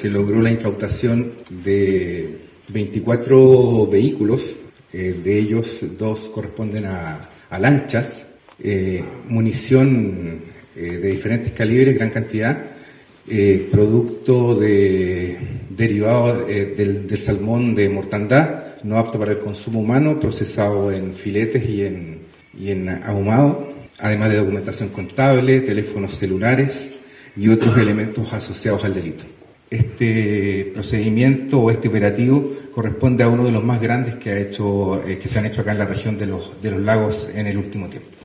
se logró la incautación de 24 vehículos, eh, de ellos dos corresponden a, lanchas, eh, munición de diferentes calibres, gran cantidad, producto de, derivado del, del salmón de mortandad, no apto para el consumo humano, procesado en filetes y en, y en ahumado, además de documentación contable, teléfonos celulares y otros elementos asociados al delito. Este procedimiento o este operativo corresponde a uno de los más grandes que, ha hecho, eh, que se han hecho acá en la región de los, de los lagos en el último tiempo.